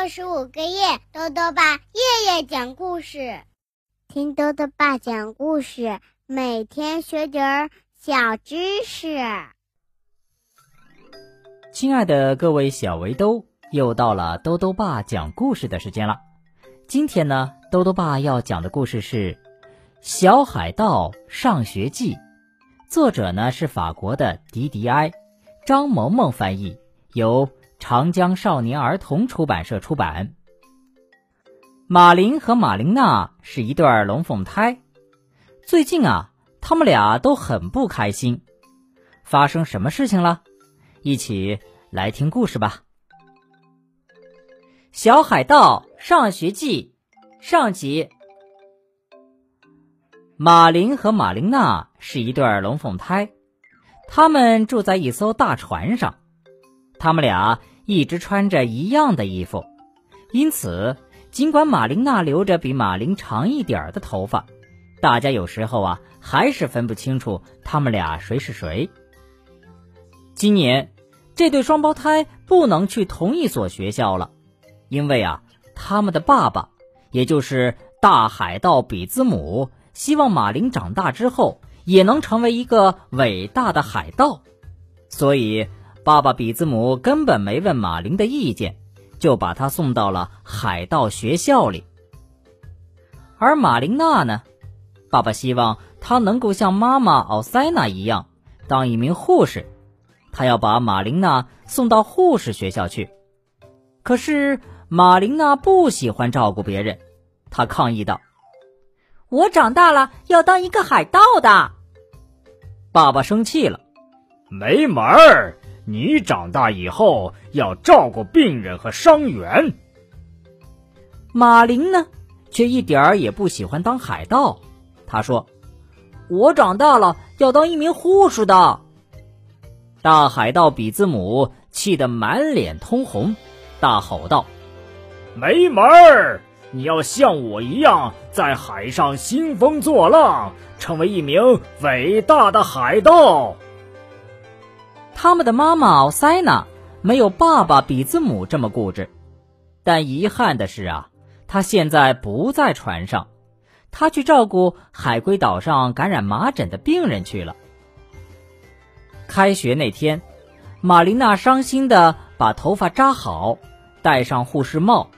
六十五个夜，豆豆爸夜夜讲故事，听豆豆爸讲故事，每天学点儿小知识。亲爱的各位小围兜，又到了豆豆爸讲故事的时间了。今天呢，豆豆爸要讲的故事是《小海盗上学记》，作者呢是法国的迪迪埃，张萌萌翻译，由。长江少年儿童出版社出版。马林和马琳娜是一对龙凤胎，最近啊，他们俩都很不开心。发生什么事情了？一起来听故事吧。《小海盗上学记》上集。马林和马琳娜是一对龙凤胎，他们住在一艘大船上，他们俩。一直穿着一样的衣服，因此，尽管马琳娜留着比马林长一点的头发，大家有时候啊还是分不清楚他们俩谁是谁。今年，这对双胞胎不能去同一所学校了，因为啊，他们的爸爸，也就是大海盗比兹姆，希望马林长大之后也能成为一个伟大的海盗，所以。爸爸比兹姆根本没问马林的意见，就把他送到了海盗学校里。而马琳娜呢，爸爸希望她能够像妈妈奥塞娜一样当一名护士，他要把马琳娜送到护士学校去。可是马琳娜不喜欢照顾别人，她抗议道：“我长大了要当一个海盗的。”爸爸生气了：“没门儿！”你长大以后要照顾病人和伤员。马林呢，却一点儿也不喜欢当海盗。他说：“我长大了要当一名护士的。”大海盗比兹姆气得满脸通红，大吼道：“没门儿！你要像我一样在海上兴风作浪，成为一名伟大的海盗。”他们的妈妈奥塞娜没有爸爸比兹姆这么固执，但遗憾的是啊，他现在不在船上，他去照顾海龟岛上感染麻疹的病人去了。开学那天，玛琳娜伤心的把头发扎好，戴上护士帽，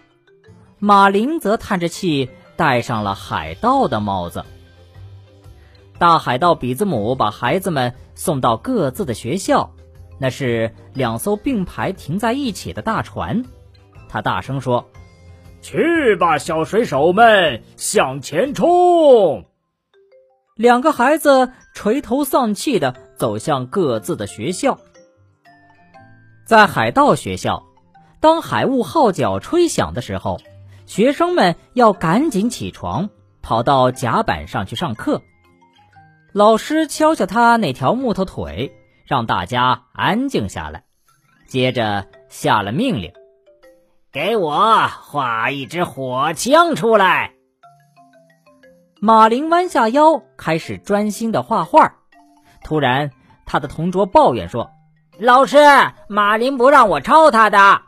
马林则叹着气戴上了海盗的帽子。大海盗比兹姆把孩子们送到各自的学校。那是两艘并排停在一起的大船，他大声说：“去吧，小水手们，向前冲！”两个孩子垂头丧气的走向各自的学校。在海盗学校，当海雾号角吹响的时候，学生们要赶紧起床，跑到甲板上去上课。老师敲敲他那条木头腿。让大家安静下来，接着下了命令：“给我画一支火枪出来。”马林弯下腰，开始专心的画画。突然，他的同桌抱怨说：“老师，马林不让我抄他的。”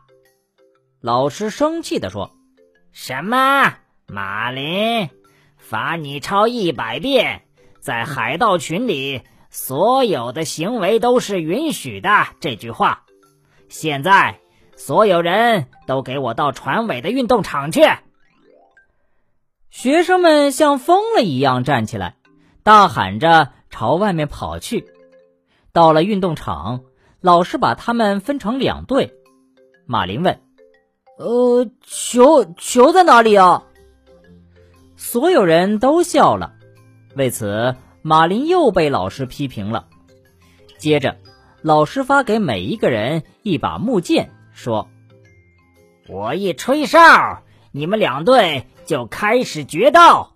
老师生气的说：“什么？马林，罚你抄一百遍，在海盗群里。”所有的行为都是允许的。这句话，现在所有人都给我到船尾的运动场去。学生们像疯了一样站起来，大喊着朝外面跑去。到了运动场，老师把他们分成两队。马林问：“呃，球球在哪里啊？”所有人都笑了。为此。马林又被老师批评了。接着，老师发给每一个人一把木剑，说：“我一吹哨，你们两队就开始决斗。”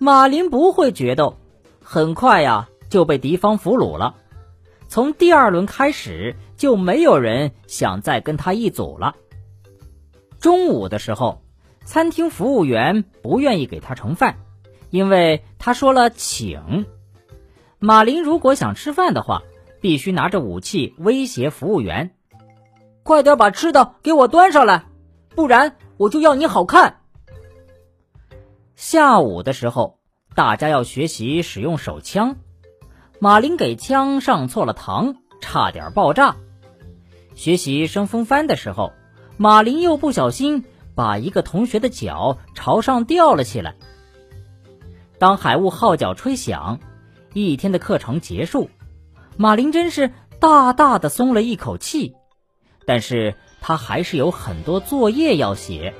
马林不会决斗，很快呀就被敌方俘虏了。从第二轮开始，就没有人想再跟他一组了。中午的时候，餐厅服务员不愿意给他盛饭。因为他说了，请马林如果想吃饭的话，必须拿着武器威胁服务员，快点把吃的给我端上来。不然我就要你好看。下午的时候，大家要学习使用手枪，马林给枪上错了膛，差点爆炸。学习升风帆的时候，马林又不小心把一个同学的脚朝上吊了起来。当海雾号角吹响，一天的课程结束，马林真是大大的松了一口气。但是他还是有很多作业要写，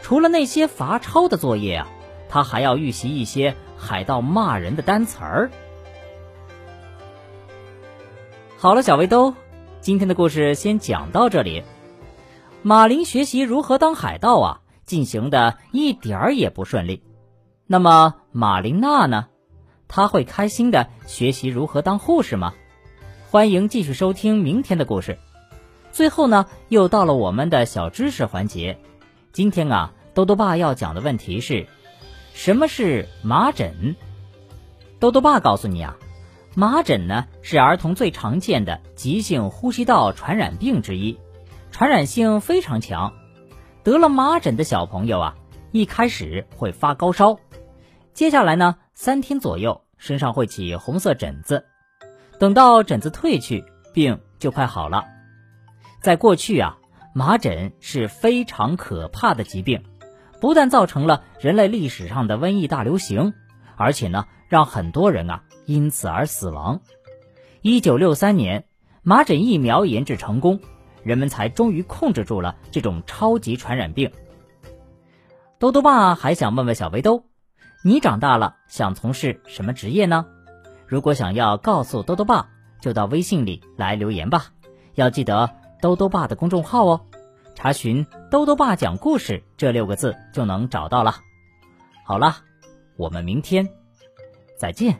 除了那些罚抄的作业啊，他还要预习一些海盗骂人的单词儿。好了，小围兜，今天的故事先讲到这里。马林学习如何当海盗啊，进行的一点儿也不顺利。那么马琳娜呢？她会开心的学习如何当护士吗？欢迎继续收听明天的故事。最后呢，又到了我们的小知识环节。今天啊，豆豆爸要讲的问题是：什么是麻疹？豆豆爸告诉你啊，麻疹呢是儿童最常见的急性呼吸道传染病之一，传染性非常强。得了麻疹的小朋友啊，一开始会发高烧。接下来呢，三天左右身上会起红色疹子，等到疹子退去，病就快好了。在过去啊，麻疹是非常可怕的疾病，不但造成了人类历史上的瘟疫大流行，而且呢，让很多人啊因此而死亡。一九六三年，麻疹疫苗研制成功，人们才终于控制住了这种超级传染病。兜兜爸还想问问小围兜。你长大了想从事什么职业呢？如果想要告诉兜兜爸，就到微信里来留言吧。要记得兜兜爸的公众号哦，查询“兜兜爸讲故事”这六个字就能找到了。好了，我们明天再见。